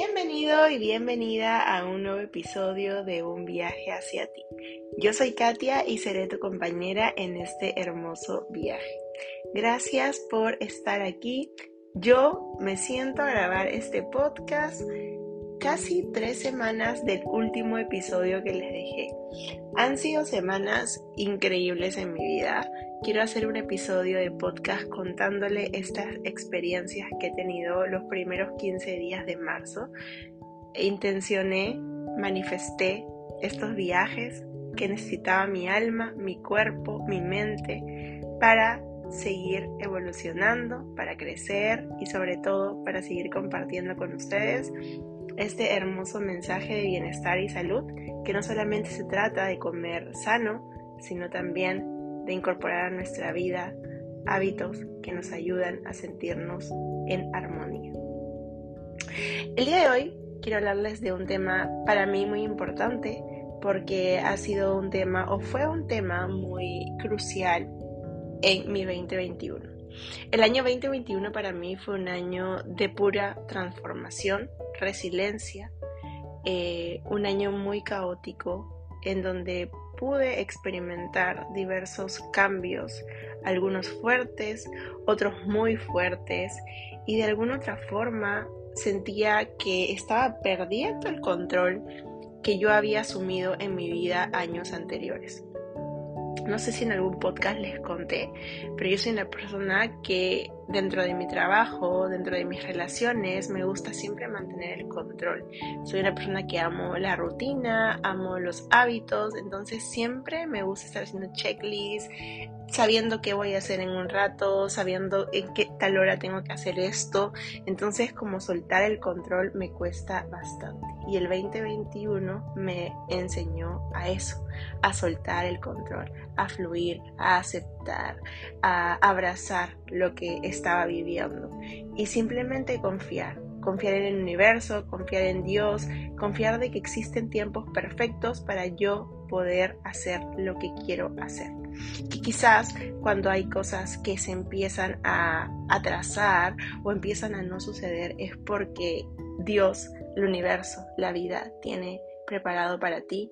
Bienvenido y bienvenida a un nuevo episodio de Un viaje hacia ti. Yo soy Katia y seré tu compañera en este hermoso viaje. Gracias por estar aquí. Yo me siento a grabar este podcast casi tres semanas del último episodio que les dejé. Han sido semanas increíbles en mi vida. Quiero hacer un episodio de podcast contándole estas experiencias que he tenido los primeros 15 días de marzo. Intencioné, manifesté estos viajes que necesitaba mi alma, mi cuerpo, mi mente para seguir evolucionando, para crecer y sobre todo para seguir compartiendo con ustedes este hermoso mensaje de bienestar y salud, que no solamente se trata de comer sano, sino también de incorporar a nuestra vida hábitos que nos ayudan a sentirnos en armonía. El día de hoy quiero hablarles de un tema para mí muy importante porque ha sido un tema o fue un tema muy crucial en mi 2021. El año 2021 para mí fue un año de pura transformación, resiliencia, eh, un año muy caótico en donde pude experimentar diversos cambios, algunos fuertes, otros muy fuertes, y de alguna otra forma sentía que estaba perdiendo el control que yo había asumido en mi vida años anteriores. No sé si en algún podcast les conté, pero yo soy una persona que dentro de mi trabajo, dentro de mis relaciones, me gusta siempre mantener el control. Soy una persona que amo la rutina, amo los hábitos, entonces siempre me gusta estar haciendo checklists, sabiendo qué voy a hacer en un rato, sabiendo en qué tal hora tengo que hacer esto. Entonces como soltar el control me cuesta bastante. Y el 2021 me enseñó a eso, a soltar el control, a fluir, a aceptar, a abrazar lo que estaba viviendo y simplemente confiar. Confiar en el universo, confiar en Dios, confiar de que existen tiempos perfectos para yo poder hacer lo que quiero hacer. Que quizás cuando hay cosas que se empiezan a atrasar o empiezan a no suceder es porque Dios, el universo, la vida tiene preparado para ti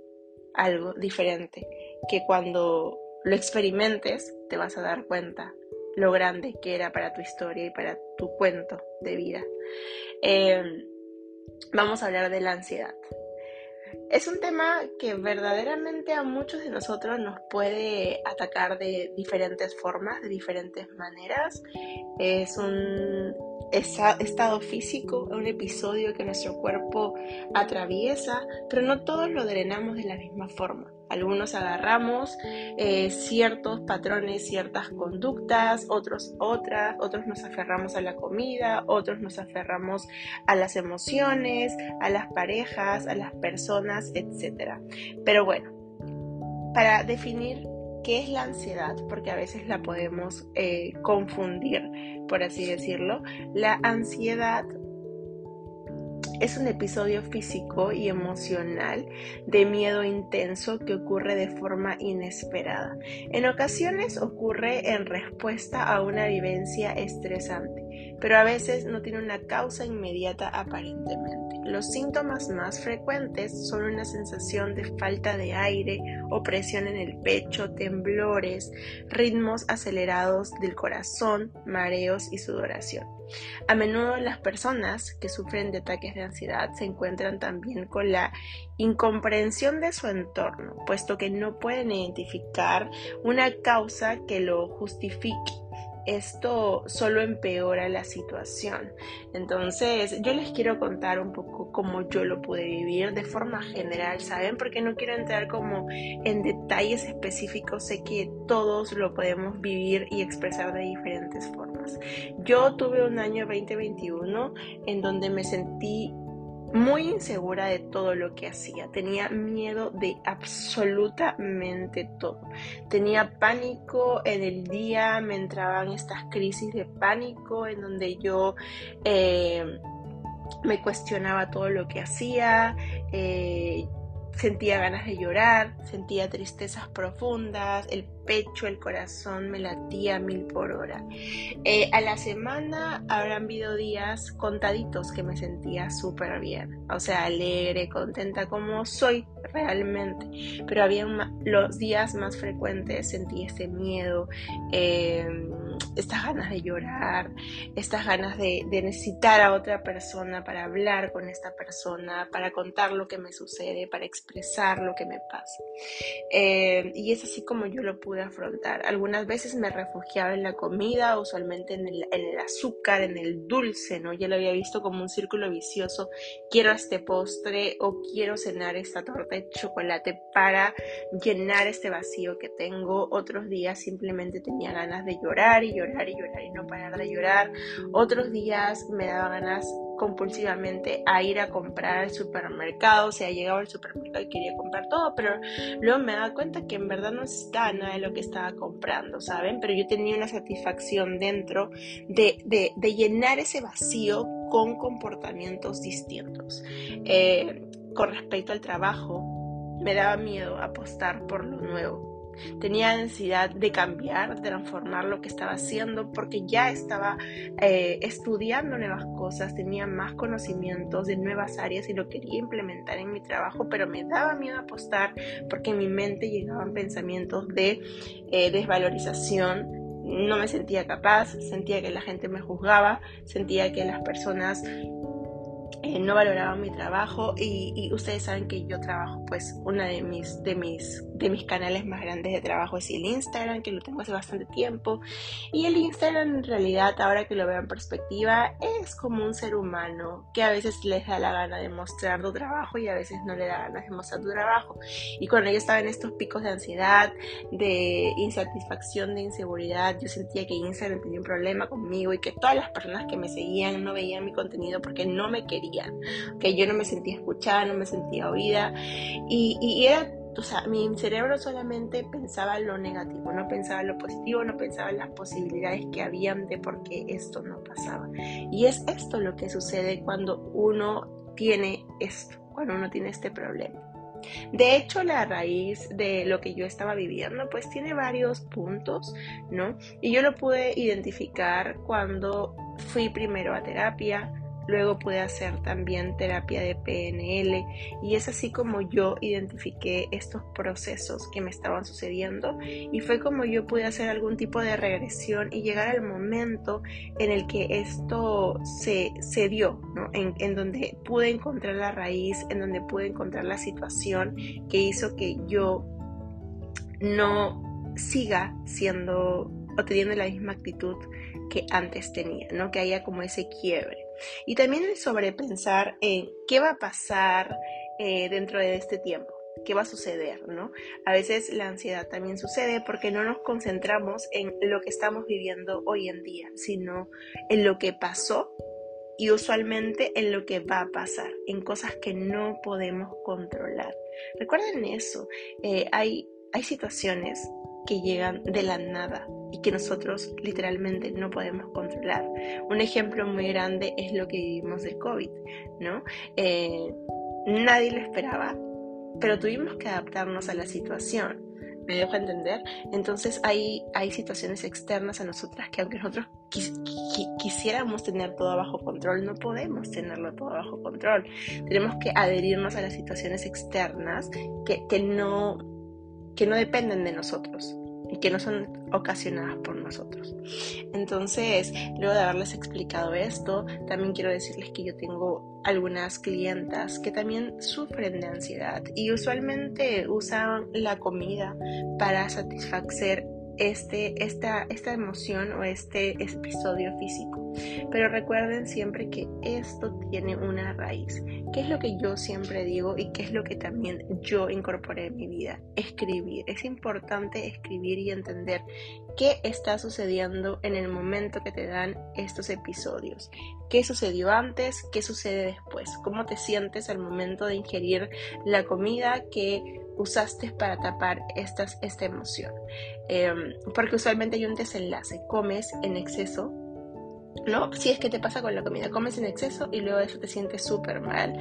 algo diferente que cuando lo experimentes te vas a dar cuenta lo grande que era para tu historia y para tu cuento de vida. Em, vamos a hablar de la ansiedad. Es un tema que verdaderamente a muchos de nosotros nos puede atacar de diferentes formas, de diferentes maneras. Es un estado físico, un episodio que nuestro cuerpo atraviesa, pero no todos lo drenamos de la misma forma. Algunos agarramos eh, ciertos patrones, ciertas conductas, otros otras, otros nos aferramos a la comida, otros nos aferramos a las emociones, a las parejas, a las personas, etc. Pero bueno, para definir qué es la ansiedad, porque a veces la podemos eh, confundir, por así decirlo, la ansiedad es un episodio físico y emocional de miedo intenso que ocurre de forma inesperada. En ocasiones ocurre en respuesta a una vivencia estresante, pero a veces no tiene una causa inmediata aparentemente. Los síntomas más frecuentes son una sensación de falta de aire, opresión en el pecho, temblores, ritmos acelerados del corazón, mareos y sudoración. A menudo las personas que sufren de ataques de ansiedad se encuentran también con la incomprensión de su entorno, puesto que no pueden identificar una causa que lo justifique esto solo empeora la situación. Entonces, yo les quiero contar un poco cómo yo lo pude vivir de forma general, ¿saben? Porque no quiero entrar como en detalles específicos, sé que todos lo podemos vivir y expresar de diferentes formas. Yo tuve un año 2021 en donde me sentí muy insegura de todo lo que hacía. Tenía miedo de absolutamente todo. Tenía pánico en el día, me entraban estas crisis de pánico en donde yo eh, me cuestionaba todo lo que hacía. Eh, sentía ganas de llorar, sentía tristezas profundas, el pecho, el corazón me latía mil por hora. Eh, a la semana habrán habido días contaditos que me sentía súper bien, o sea, alegre, contenta como soy realmente, pero había los días más frecuentes sentí este miedo, em, estas ganas de llorar, estas ganas de, necesitar a otra persona para hablar con esta persona, para contar lo que me sucede, para expresar lo que me pasa. Em, y es así como yo lo pude afrontar. Algunas veces me refugiaba en la comida, usualmente en el, en el azúcar, en el dulce, ¿no? Ya lo había visto como un círculo vicioso. Quiero este postre o quiero cenar esta torta de chocolate para llenar este vacío que tengo. Otros días simplemente tenía ganas de llorar y llorar y llorar y no parar de llorar. Otros días me daba ganas compulsivamente a ir a comprar al supermercado, o sea, llegaba al supermercado y quería comprar todo, pero luego me daba cuenta que en verdad no necesitaba nada de lo que estaba comprando, ¿saben? Pero yo tenía una satisfacción dentro de, de, llenar ese vacío con comportamientos distintos. Eh, con respecto al trabajo, me daba miedo apostar por lo nuevo. Tenía ansiedad de cambiar, de transformar lo que estaba haciendo, porque ya estaba eh, estudiando nuevas cosas, tenía más conocimientos de nuevas áreas y lo quería implementar en mi trabajo, pero me daba miedo apostar porque en mi mente llegaban pensamientos de eh, desvalorización, no me sentía capaz, sentía que la gente me juzgaba, sentía que las personas eh, no valoraban mi trabajo y, ustedes saben que yo trabajo pues una de mis de mis de mis canales más grandes de trabajo es el Instagram que lo tengo hace bastante tiempo. Y el Instagram en realidad ahora que lo veo en perspectiva es como un ser humano que a veces les da la gana de mostrar tu trabajo y a veces no le da ganas de mostrar tu trabajo. Y cuando yo estaba en estos picos de ansiedad de insatisfacción de inseguridad yo sentía que Instagram tenía un problema conmigo y que todas las personas que me seguían no veían mi contenido porque no me querían que yo no me sentía escuchada, no me sentía oída y, y era o sea, mi cerebro solamente pensaba lo negativo, no pensaba lo positivo, no pensaba en las posibilidades que habían de por qué esto no pasaba. Y es esto lo que sucede cuando uno tiene esto, cuando uno tiene este problema. De hecho, la raíz de lo que yo estaba viviendo, pues tiene varios puntos, ¿no? Y yo lo pude identificar cuando fui primero a terapia, Luego pude hacer también terapia de PNL y es así como yo identifiqué estos procesos que me estaban sucediendo y fue como yo pude hacer algún tipo de regresión y llegar al momento en el que esto se, se dio, ¿no? en, en donde pude encontrar la raíz, en donde pude encontrar la situación que hizo que yo no siga siendo o teniendo la misma actitud que antes tenía, ¿no? Que haya como ese quiebre. Y también el sobrepensar en qué va a pasar eh, dentro de este tiempo, qué va a suceder, ¿no? A veces la ansiedad también sucede porque no nos concentramos en lo que estamos viviendo hoy en día, sino en lo que pasó y usualmente en lo que va a pasar, en cosas que no podemos controlar. Recuerden eso, eh, hay, hay situaciones que llegan de la nada y que nosotros literalmente no podemos controlar. Un ejemplo muy grande es lo que vivimos de COVID, ¿no? Eh, nadie lo esperaba, pero tuvimos que adaptarnos a la situación. ¿Me dejo entender? Entonces hay, hay situaciones externas a nosotras que aunque nosotros quisiéramos tener todo bajo control, no podemos tenerlo todo bajo control. Tenemos que adherirnos a las situaciones externas que, que no que no dependen de nosotros y que no son ocasionadas por nosotros. Entonces, luego de haberles explicado esto, también quiero decirles que yo tengo algunas clientas que también sufren de ansiedad y usualmente usan la comida para satisfacer este, esta, esta emoción o este episodio físico. Pero recuerden siempre que esto tiene una raíz. ¿Qué es lo que yo siempre digo y qué es lo que también yo incorporé en mi vida? Escribir. Es importante escribir y entender qué está sucediendo en el momento que te dan estos episodios. ¿Qué sucedió antes? ¿Qué sucede después? ¿Cómo te sientes al momento de ingerir la comida que usaste para tapar estas, esta emoción. Em, porque usualmente hay un desenlace, comes en exceso ¿no? Si es que te pasa con la comida, comes en exceso y luego eso te sientes súper mal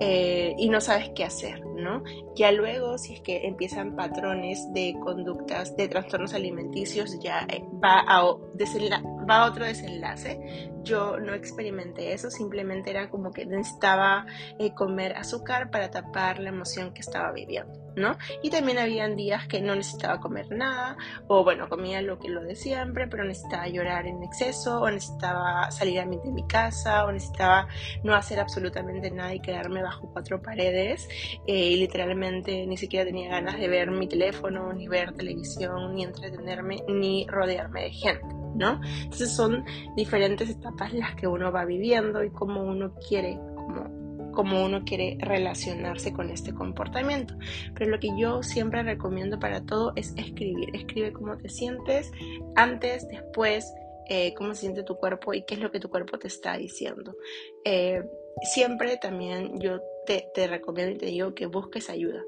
eh, y no sabes qué hacer, ¿no? Ya luego, si es que empiezan patrones de conductas, de trastornos alimenticios, ya eh, va a, va a otro desenlace. Yo no experimenté eso, simplemente era como que necesitaba eh, comer azúcar para tapar la emoción que estaba viviendo. ¿No? Y también habían días que no necesitaba comer nada, o bueno, comía lo que lo de siempre, pero necesitaba llorar en exceso, o necesitaba salir a mí de mi casa, o necesitaba no hacer absolutamente nada y quedarme bajo cuatro paredes, eh, y literalmente ni siquiera tenía ganas de ver mi teléfono, ni ver televisión, ni entretenerme, ni rodearme de gente. ¿no? Entonces son diferentes etapas las que uno va viviendo y cómo uno quiere cómo uno quiere relacionarse con este comportamiento. Pero lo que yo siempre recomiendo para todo es escribir. Escribe cómo te sientes antes, después, eh, cómo se siente tu cuerpo y qué es lo que tu cuerpo te está diciendo. Eh, siempre también yo te, recomiendo y te digo que busques ayuda.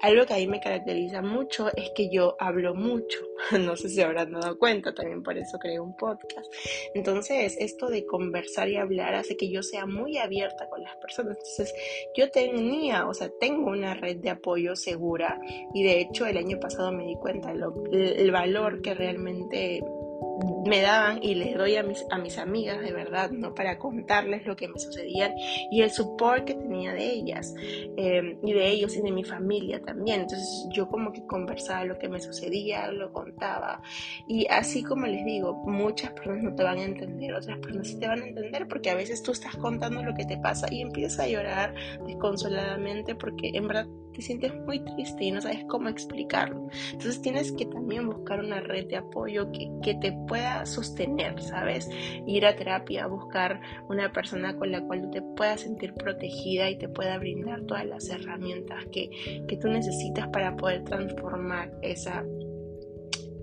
Algo que a mí me caracteriza mucho es que yo hablo mucho. No sé si habrán dado cuenta, también por eso creé un podcast. Entonces, esto de conversar y hablar hace que yo sea muy abierta con las personas. Entonces, yo tenía, o sea, tengo una red de apoyo segura y de hecho el año pasado me di cuenta el valor que realmente me daban y les doy a mis, a mis amigas de verdad, ¿no? Para contarles lo que me sucedía y el support que tenía de ellas em, y de ellos y de mi familia también. Entonces yo como que conversaba lo que me sucedía, lo contaba y así como les digo, muchas personas no te van a entender, otras personas sí te van a entender porque a veces tú estás contando lo que te pasa y empiezas a llorar desconsoladamente porque en verdad te sientes muy triste y no sabes cómo explicarlo. Entonces tienes que también buscar una red de apoyo que, que te pueda sostener, ¿sabes? Ir a terapia, buscar una persona con la cual te puedas sentir protegida y te pueda brindar todas las herramientas que, que tú necesitas para poder transformar esa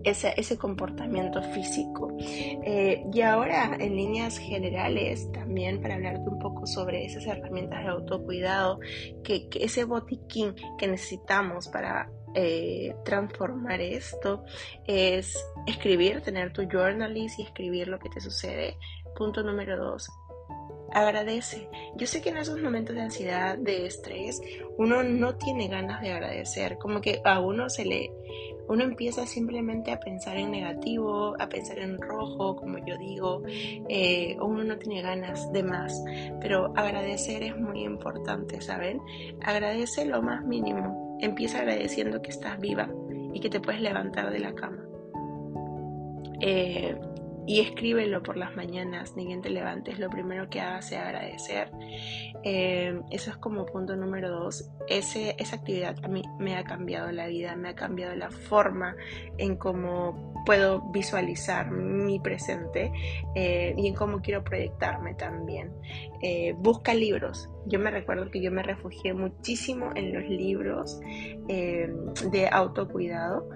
ese, ese, comportamiento físico. Eh, y ahora, en líneas generales, también para hablarte un poco sobre esas herramientas de autocuidado, que, que ese botiquín que necesitamos para eh, transformar esto es escribir, tener tu journalist y escribir lo que te sucede. Punto número dos, agradece. Yo sé que en esos momentos de ansiedad, de estrés, uno no tiene ganas de agradecer, como que a uno se le, uno empieza simplemente a pensar en negativo, a pensar en rojo, como yo digo, eh, uno no tiene ganas de más, pero agradecer es muy importante, ¿saben? Agradece lo más mínimo, Empieza agradeciendo que estás viva y que te puedes levantar de la cama. Eh, y escríbelo por las mañanas, ni bien te levantes, lo primero que hagas es agradecer. Eh, eso es como punto número dos. Ese, esa actividad a mí me ha cambiado la vida, me ha cambiado la forma en cómo puedo visualizar mi presente eh, y en cómo quiero proyectarme también. Eh, busca libros. Yo me recuerdo que yo me refugié muchísimo en los libros de autocuidado.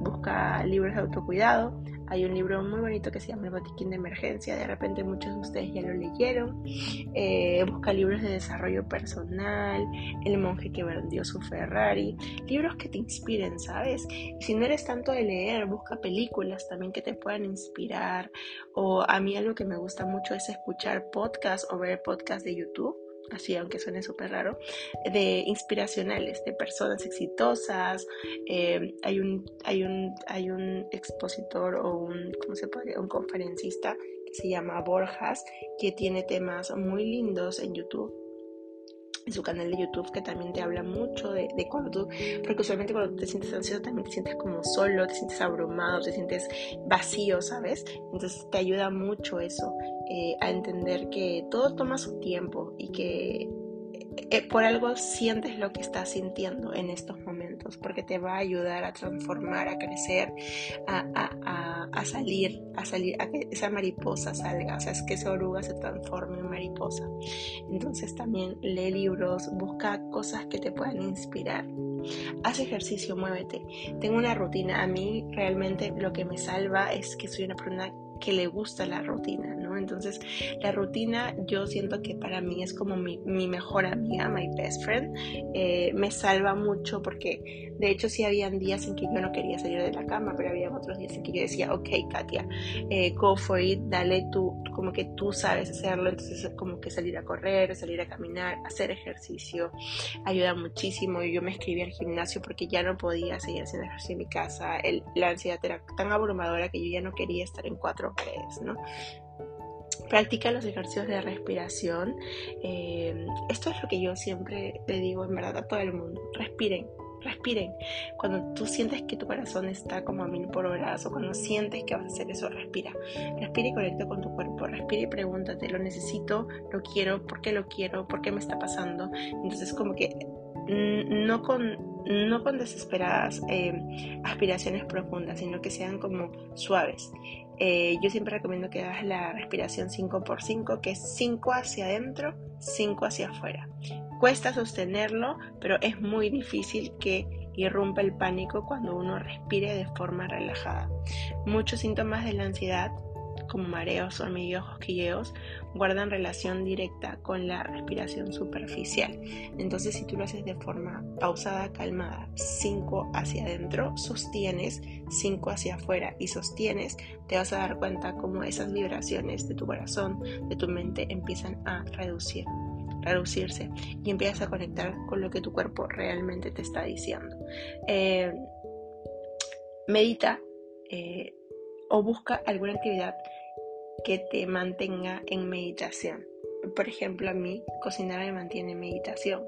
Busca libros de autocuidado. Hay un libro muy bonito que se llama El Botiquín de Emergencia, de repente muchos de ustedes ya lo leyeron. Eh, busca libros de desarrollo personal, El monje que vendió su Ferrari, libros que te inspiren, ¿sabes? Y si no eres tanto de leer, busca películas también que te puedan inspirar. O a mí algo que me gusta mucho es escuchar podcasts o ver podcasts de YouTube así aunque suene súper raro, de inspiracionales, de personas exitosas. Eh, hay, un, hay, un, hay un expositor o un, ¿cómo se podría? un conferencista que se llama Borjas, que tiene temas muy lindos en YouTube en su canal de YouTube que también te habla mucho de, cuando tú, porque usualmente cuando te sientes ansioso también te sientes como solo, te sientes abrumado, te sientes vacío, ¿sabes? Entonces te ayuda mucho eso, eh, a entender que todo toma su tiempo y que por algo sientes lo que estás sintiendo en estos momentos, porque te va a ayudar a transformar, a crecer, a, salir, a salir, a que esa mariposa salga, o sea, es que esa oruga se transforme en mariposa. Entonces también lee libros, busca cosas que te puedan inspirar. Haz ejercicio, muévete. Tengo una rutina. A mí realmente lo que me salva es que soy una persona que le gusta la rutina, ¿no? Entonces, la rutina yo siento que para mí es como mi, mejor amiga, my best friend. Eh, me salva mucho porque, de hecho, sí habían días en que yo no quería salir de la cama, pero había otros días en que yo decía, ok, Katia, eh, go for it, dale tú, como que tú sabes hacerlo. Entonces, como que salir a correr, salir a caminar, hacer ejercicio, ayuda muchísimo. Yo me escribí al gimnasio porque ya no podía seguir haciendo ejercicio en mi casa. El, la ansiedad era tan abrumadora que yo ya no quería estar en cuatro paredes, ¿no? Practica los ejercicios de respiración. Eh, esto es lo que yo siempre le digo en verdad a todo el mundo. Respiren, respiren. Cuando tú sientes que tu corazón está como a mil por hora o cuando sientes que vas a hacer eso, respira. Respira y conecta con tu cuerpo. Respira y pregúntate, ¿lo necesito? ¿Lo quiero? ¿Por qué lo quiero? ¿Por qué me está pasando? Entonces como que no con, no con desesperadas eh, aspiraciones profundas, sino que sean como suaves. Eh, yo siempre recomiendo que hagas la respiración 5x5, que es 5 hacia adentro, 5 hacia afuera. Cuesta sostenerlo, pero es muy difícil que irrumpa el pánico cuando uno respire de forma relajada. Muchos síntomas de la ansiedad como mareos, hormigueos, cosquilleos, guardan relación directa con la respiración superficial. Entonces, si tú lo haces de forma pausada, calmada, 5 hacia adentro, sostienes, 5 hacia afuera y sostienes, te vas a dar cuenta cómo esas vibraciones de tu corazón, de tu mente, empiezan a reducir reducirse y empiezas a conectar con lo que tu cuerpo realmente te está diciendo. Eh, medita eh, o busca alguna actividad que te mantenga en meditación. Por ejemplo, a mí cocinar me mantiene en meditación.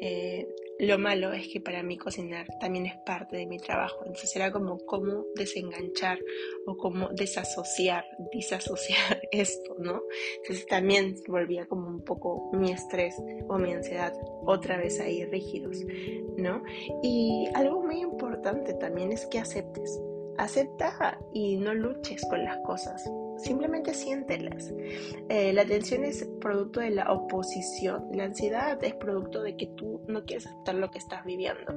Eh, lo malo es que para mí cocinar también es parte de mi trabajo. Entonces era como cómo desenganchar o cómo desasociar, disasociar esto, ¿no? Entonces también volvía como un poco mi estrés o mi ansiedad otra vez ahí rígidos, ¿no? Y algo muy importante también es que aceptes. Acepta y no luches con las cosas simplemente siéntelas. Eh, la tensión es producto de la oposición, la ansiedad es producto de que tú no quieres aceptar lo que estás viviendo.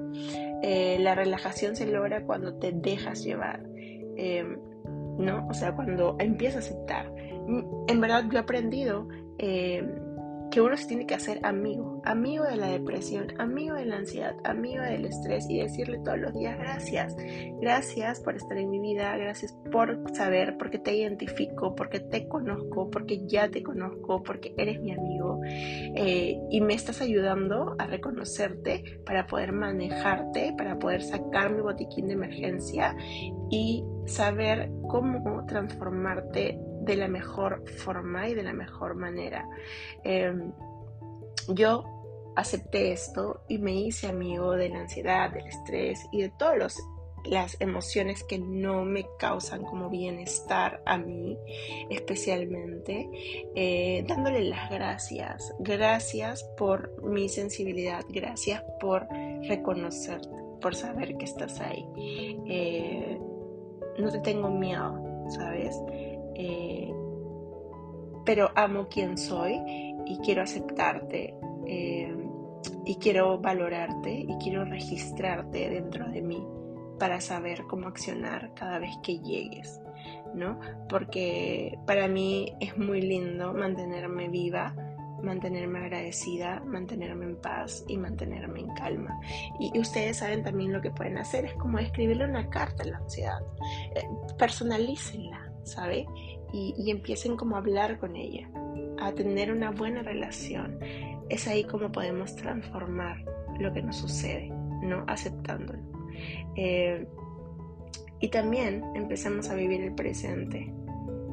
Eh, la relajación se logra cuando te dejas llevar, em, ¿no? O sea, cuando empiezas a aceptar. En verdad yo he aprendido em, que uno se tiene que hacer amigo, amigo de la depresión, amigo de la ansiedad, amigo del estrés y decirle todos los días gracias, gracias por estar en mi vida, gracias por saber, porque te identifico, porque te conozco, porque ya te conozco, porque eres mi amigo eh, y me estás ayudando a reconocerte para poder manejarte, para poder sacar mi botiquín de emergencia y saber cómo transformarte de la mejor forma y de la mejor manera. Em, yo acepté esto y me hice amigo de la ansiedad, del estrés y de todas las emociones que no me causan como bienestar a mí especialmente, eh, dándole las gracias. Gracias por mi sensibilidad, gracias por reconocerte, por saber que estás ahí. Eh, no te tengo miedo, ¿sabes? Eh, pero amo quien soy y quiero aceptarte eh, y quiero valorarte y quiero registrarte dentro de mí para saber cómo accionar cada vez que llegues, ¿no? Porque para mí es muy lindo mantenerme viva, mantenerme agradecida, mantenerme en paz y mantenerme en calma. Y, ustedes saben también lo que pueden hacer, es como escribirle una carta a la ansiedad, eh, personalícenla, ¿sabe? Y, empiecen como a hablar con ella, a tener una buena relación. Es ahí como podemos transformar lo que nos sucede, ¿no? Aceptándolo. Eh, y también empezamos a vivir el presente.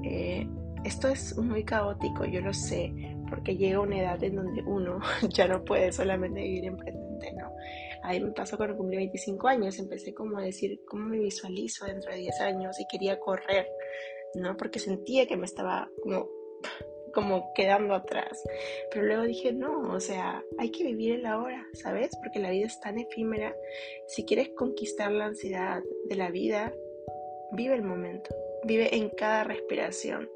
Eh, esto es muy caótico, yo lo sé, porque llega una edad en donde uno ya no puede solamente vivir en presente, ¿no? Ahí me pasó cuando cumplí 25 años, empecé como a decir cómo me visualizo dentro de 10 años y quería correr, ¿no? Porque sentía que me estaba como, como quedando atrás. Pero luego dije, no, o sea, hay que vivir el ahora, ¿sabes? Porque la vida es tan efímera. Si quieres conquistar la ansiedad de la vida, vive el momento. Vive en cada respiración.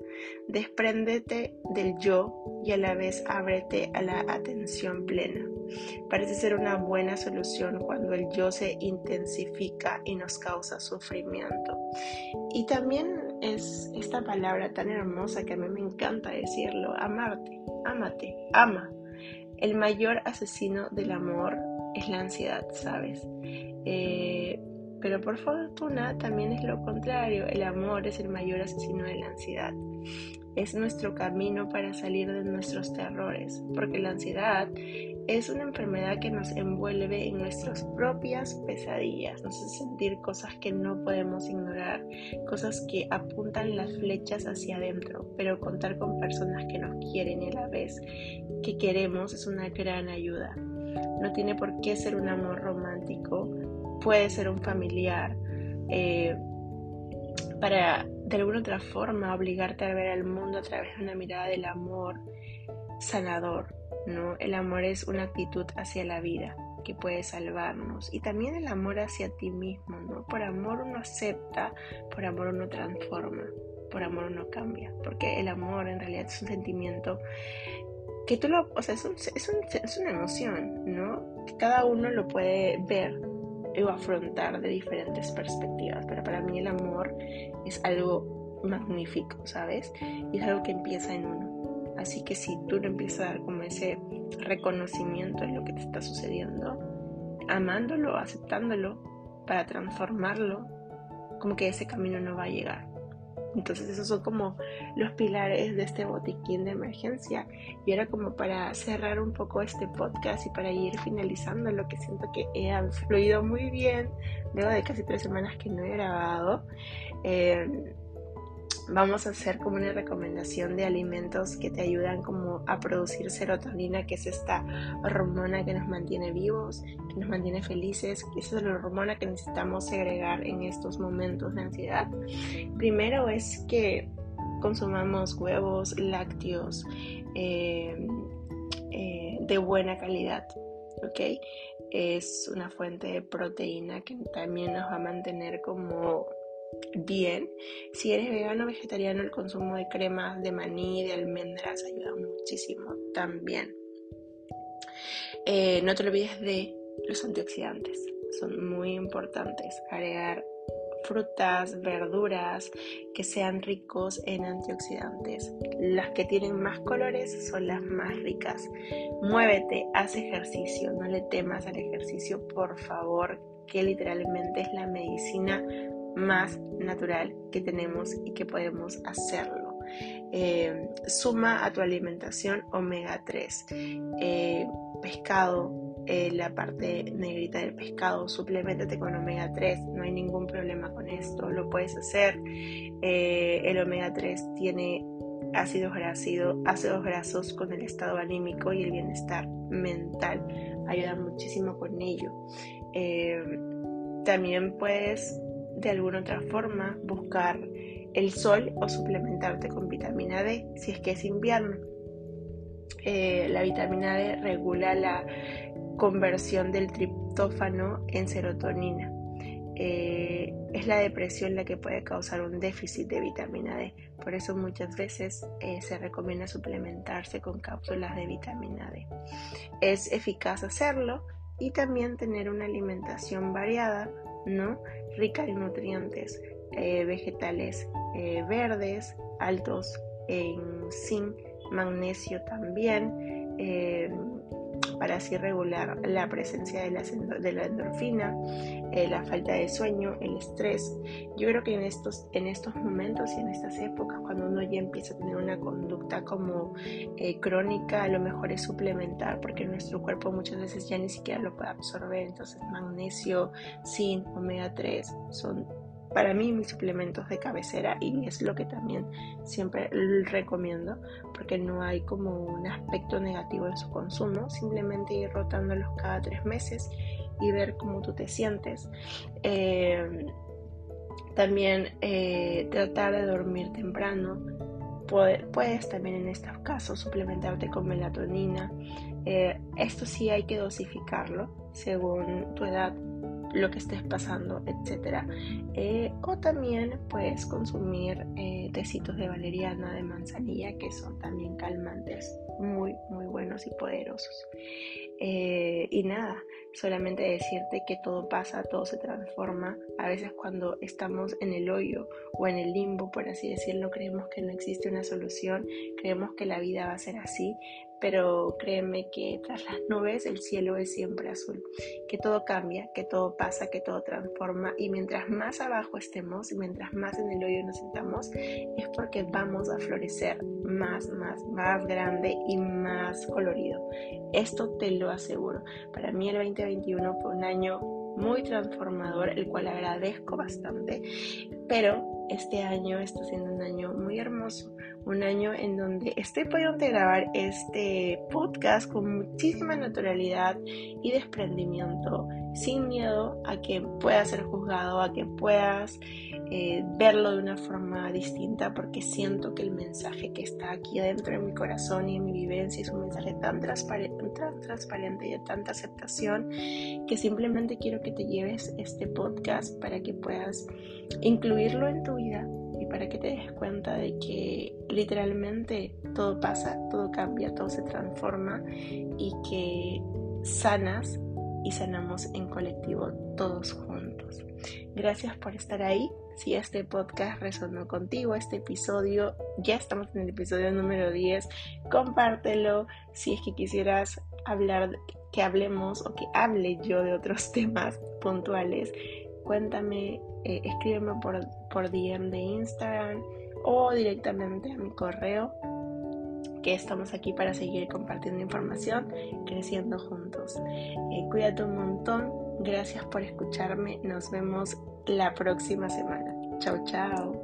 Despréndete del yo y a la vez ábrete a la atención plena. Parece ser una buena solución cuando el yo se intensifica y nos causa sufrimiento. Y también es esta palabra tan hermosa que a mí me encanta decirlo, amarte, ámate, ama. El mayor asesino del amor es la ansiedad, ¿sabes? Eh, pero por fortuna también es lo contrario, el amor es el mayor asesino de la ansiedad. Es nuestro camino para salir de nuestros terrores, porque la ansiedad es una enfermedad que nos envuelve en nuestras propias pesadillas, nos hace sentir cosas que no podemos ignorar, cosas que apuntan las flechas hacia adentro, pero contar con personas que nos quieren y a la vez que queremos es una gran ayuda. No tiene por qué ser un amor romántico, puede ser un familiar, eh, para de alguna otra forma obligarte a ver al mundo a través de una mirada del amor sanador, ¿no? El amor es una actitud hacia la vida que puede salvarnos y también el amor hacia ti mismo, ¿no? Por amor uno acepta, por amor uno transforma, por amor uno cambia, porque el amor en realidad es un sentimiento que tú lo, o sea, es, es, es una emoción, ¿no? Que cada uno lo puede ver o afrontar de diferentes perspectivas, pero para mí el amor es algo magnífico, ¿sabes? Y es algo que empieza en uno. Así que si tú no empiezas a dar como ese reconocimiento de lo que te está sucediendo, amándolo, aceptándolo, para transformarlo, como que ese camino no va a llegar. Entonces esos son como los pilares de este botiquín de emergencia. Y ahora como para cerrar un poco este podcast y para ir finalizando lo que siento que he fluido muy bien, luego de casi tres semanas que no he grabado. Eh, vamos a hacer como una recomendación de alimentos que te ayudan como a producir serotonina, que es esta hormona que nos mantiene vivos, que nos mantiene felices, esa es la hormona que necesitamos segregar en estos momentos de ansiedad. Primero es que consumamos huevos lácteos eh, eh, de buena calidad, ¿ok? Es una fuente de proteína que también nos va a mantener como bien. Si eres vegano o vegetariano, el consumo de cremas de maní, de almendras ayuda muchísimo también. Eh, no te olvides de los antioxidantes, son muy importantes. Agregar frutas, verduras que sean ricos en antioxidantes. Las que tienen más colores son las más ricas. Muévete, haz ejercicio, no le temas al ejercicio, por favor, que literalmente es la medicina más natural que tenemos y que podemos hacerlo. Eh, suma a tu alimentación omega 3, eh, pescado, eh, la parte negrita del pescado, suplementate con omega 3, no hay ningún problema con esto, lo puedes hacer. el omega 3 tiene ácidos, ácidos grasos con el estado anímico y el bienestar mental, ayuda muchísimo con ello. también puedes de alguna otra forma buscar el sol o suplementarte con vitamina D si es que es invierno. Eh, la vitamina D regula la conversión del triptófano en serotonina. Eh, es la depresión la que puede causar un déficit de vitamina D. Por eso muchas veces eh, se recomienda suplementarse con cápsulas de vitamina D. Es eficaz hacerlo y también tener una alimentación variada, ¿no? Rica en nutrientes eh, vegetales eh, verdes, altos en zinc, magnesio también, eh, para así regular la presencia de la, de la endorfina, la falta de sueño, el estrés. Yo creo que en estos, en estos momentos y en estas épocas, cuando uno ya empieza a tener una conducta como crónica, a lo mejor es suplementar, porque nuestro cuerpo muchas veces ya ni siquiera lo puede absorber. Entonces, magnesio, zinc, omega 3 son para mí mis suplementos de cabecera y es lo que también siempre recomiendo porque no hay como un aspecto negativo en su consumo, simplemente ir rotándolos cada tres meses y ver cómo tú te sientes. Eh, también eh, tratar de dormir temprano. Puedes también en estos casos suplementarte con melatonina. Eh, esto sí hay que dosificarlo según tu edad lo que estés pasando, etc. Eh, o también puedes consumir eh, tecitos de valeriana, de manzanilla, que son también calmantes muy, muy buenos y poderosos. Eh, y nada, solamente decirte que todo pasa, todo se transforma. A veces cuando estamos en el hoyo o en el limbo, por así decirlo, creemos que no existe una solución, creemos que la vida va a ser así, pero créeme que tras las nubes el cielo es siempre azul, que todo cambia, que todo pasa, que todo transforma y mientras más abajo estemos y mientras más en el hoyo nos sentamos es porque vamos a florecer más, más, más grande y más colorido. Esto te lo aseguro. Para mí el 2021 fue un año muy transformador, el cual agradezco bastante, pero este año está siendo un año muy hermoso, un año en donde estoy pudiendo grabar este podcast con muchísima naturalidad y desprendimiento, sin miedo a que puedas ser juzgado, a que puedas eh, verlo de una forma distinta, porque siento que el mensaje que está aquí adentro de mi corazón y en mi vivencia es un mensaje tan transparente, tan transparente y de tanta aceptación que simplemente quiero que te lleves este podcast para que puedas incluirlo en tu vida y para que te des cuenta de que literalmente todo pasa, todo cambia, todo se transforma y que sanas y sanamos en colectivo todos juntos. Gracias por estar ahí. Si este podcast resonó contigo, este episodio, ya estamos en el episodio número 10, compártelo. Si es que quisieras hablar, que hablemos o que hable yo de otros temas puntuales, cuéntame, eh, escríbeme por, por DM de Instagram o directamente a mi correo que estamos aquí para seguir compartiendo información, creciendo juntos. Eh, cuídate un montón, gracias por escucharme, nos vemos la próxima semana. Chao, chao.